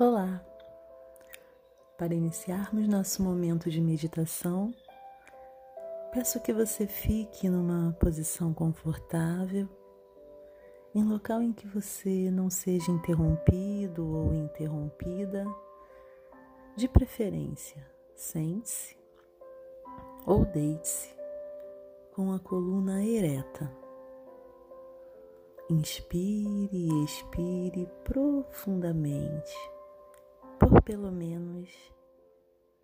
Olá! Para iniciarmos nosso momento de meditação, peço que você fique numa posição confortável, em local em que você não seja interrompido ou interrompida, de preferência, sente-se ou deite-se com a coluna ereta. Inspire e expire profundamente por pelo menos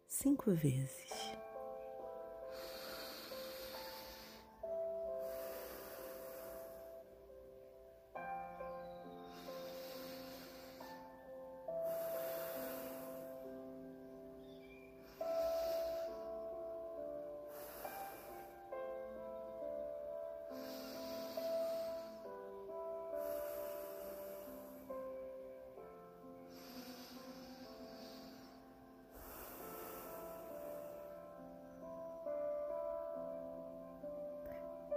cinco vezes.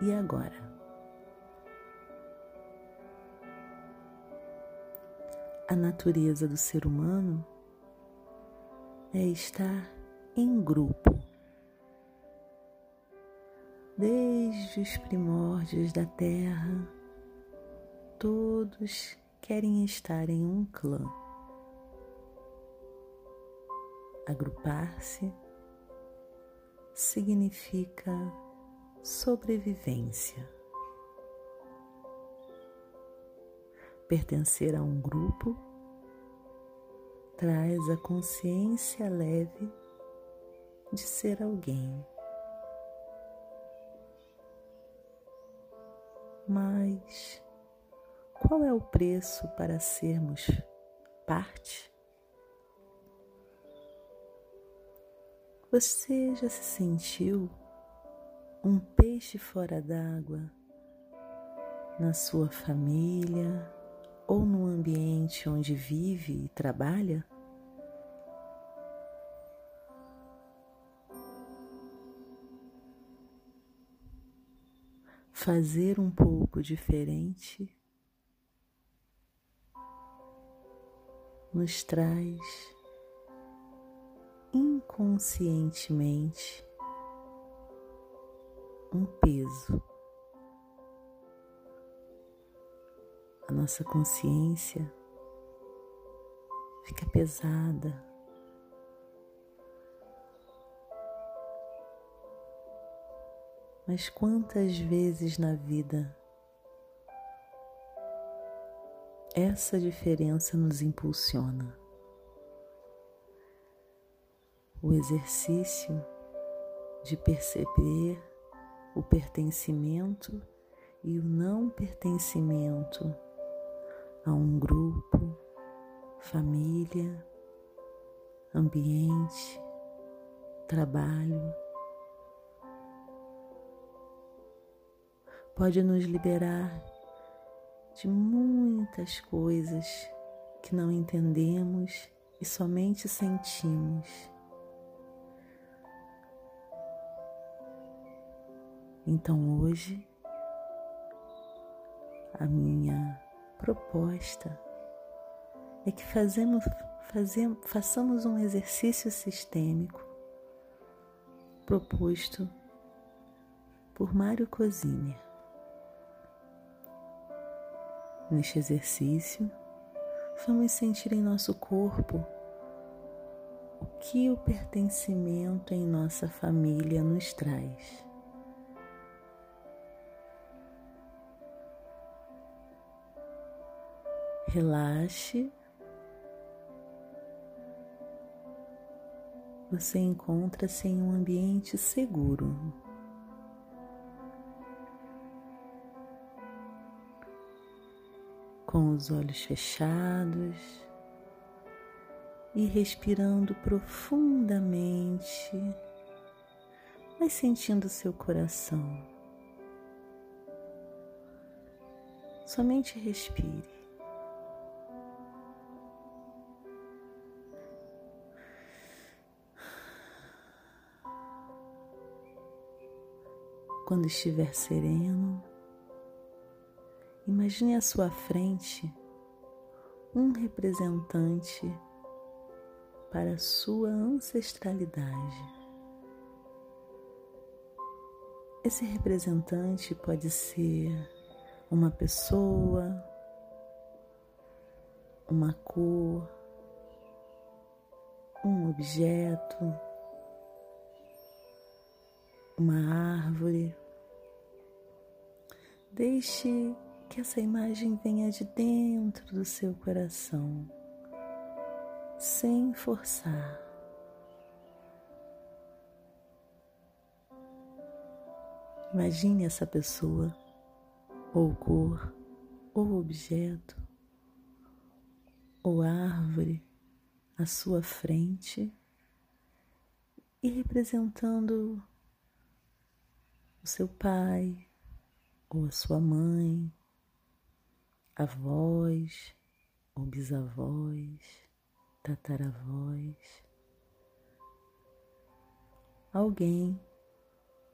e agora. A natureza do ser humano é estar em grupo. Desde os primórdios da Terra, todos querem estar em um clã. Agrupar-se significa sobrevivência. Pertencer a um grupo traz a consciência leve de ser alguém. Mas qual é o preço para sermos parte? Você já se sentiu um peixe fora d'água na sua família ou no ambiente onde vive e trabalha? Fazer um pouco diferente nos traz inconscientemente um peso. A nossa consciência fica pesada. Mas quantas vezes na vida essa diferença nos impulsiona? O exercício de perceber o pertencimento e o não pertencimento a um grupo, família, ambiente, trabalho. Pode nos liberar de muitas coisas que não entendemos e somente sentimos. Então hoje a minha proposta é que fazemos, fazemos, façamos um exercício sistêmico proposto por Mário Cosini. Neste exercício, vamos sentir em nosso corpo o que o pertencimento em nossa família nos traz. Relaxe. Você encontra-se em um ambiente seguro. Com os olhos fechados, e respirando profundamente, mas sentindo seu coração. Somente respire. Quando estiver sereno, imagine à sua frente um representante para sua ancestralidade. Esse representante pode ser uma pessoa, uma cor, um objeto, uma árvore. Deixe que essa imagem venha de dentro do seu coração, sem forçar. Imagine essa pessoa, ou cor, ou objeto, ou árvore à sua frente e representando o seu pai ou a sua mãe, avós ou bisavós, tataravós, alguém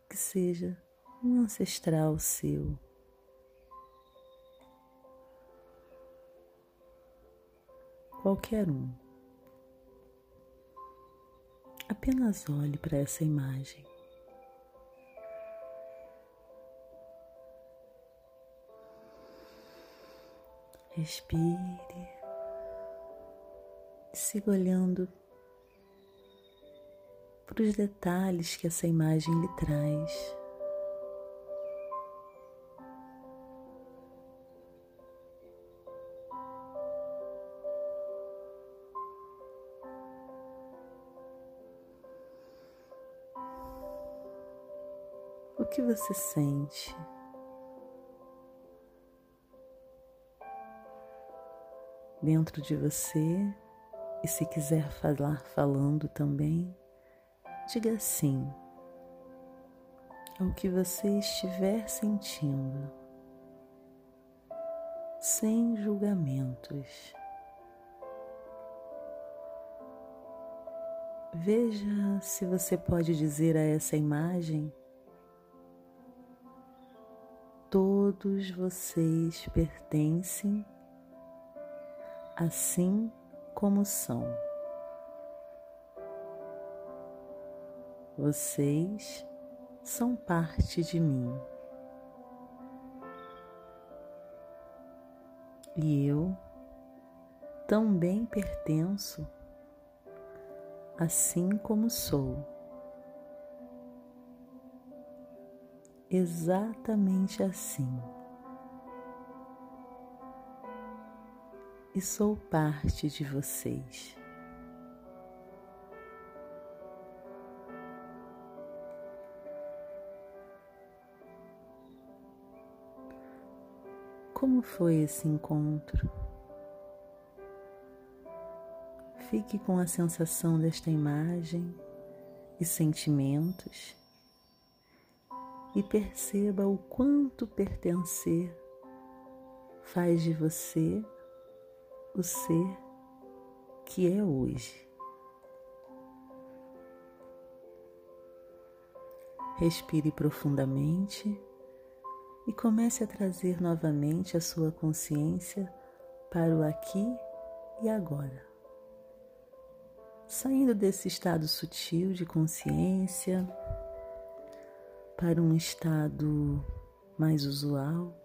que seja um ancestral seu. Qualquer um. Apenas olhe para essa imagem. Respire. Siga olhando para os detalhes que essa imagem lhe traz. O que você sente? Dentro de você. E se quiser falar falando também, diga sim. Ao que você estiver sentindo, sem julgamentos. Veja se você pode dizer a essa imagem: todos vocês pertencem assim como são. Vocês são parte de mim. E eu também pertenço, assim como sou. Exatamente assim. E sou parte de vocês. Como foi esse encontro? Fique com a sensação desta imagem e sentimentos e perceba o quanto pertencer faz de você o ser que é hoje. Respire profundamente e comece a trazer novamente a sua consciência para o aqui e agora. Saindo desse estado sutil de consciência para um estado mais usual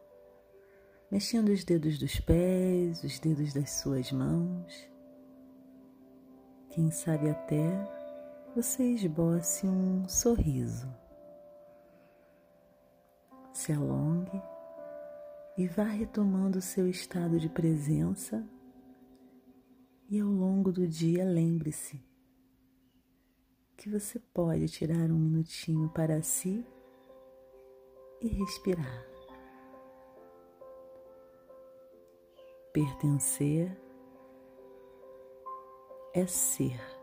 mexendo os dedos dos pés, os dedos das suas mãos. Quem sabe até você esboce um sorriso. Se alongue e vá retomando o seu estado de presença. E ao longo do dia, lembre-se que você pode tirar um minutinho para si e respirar. Pertencer é ser.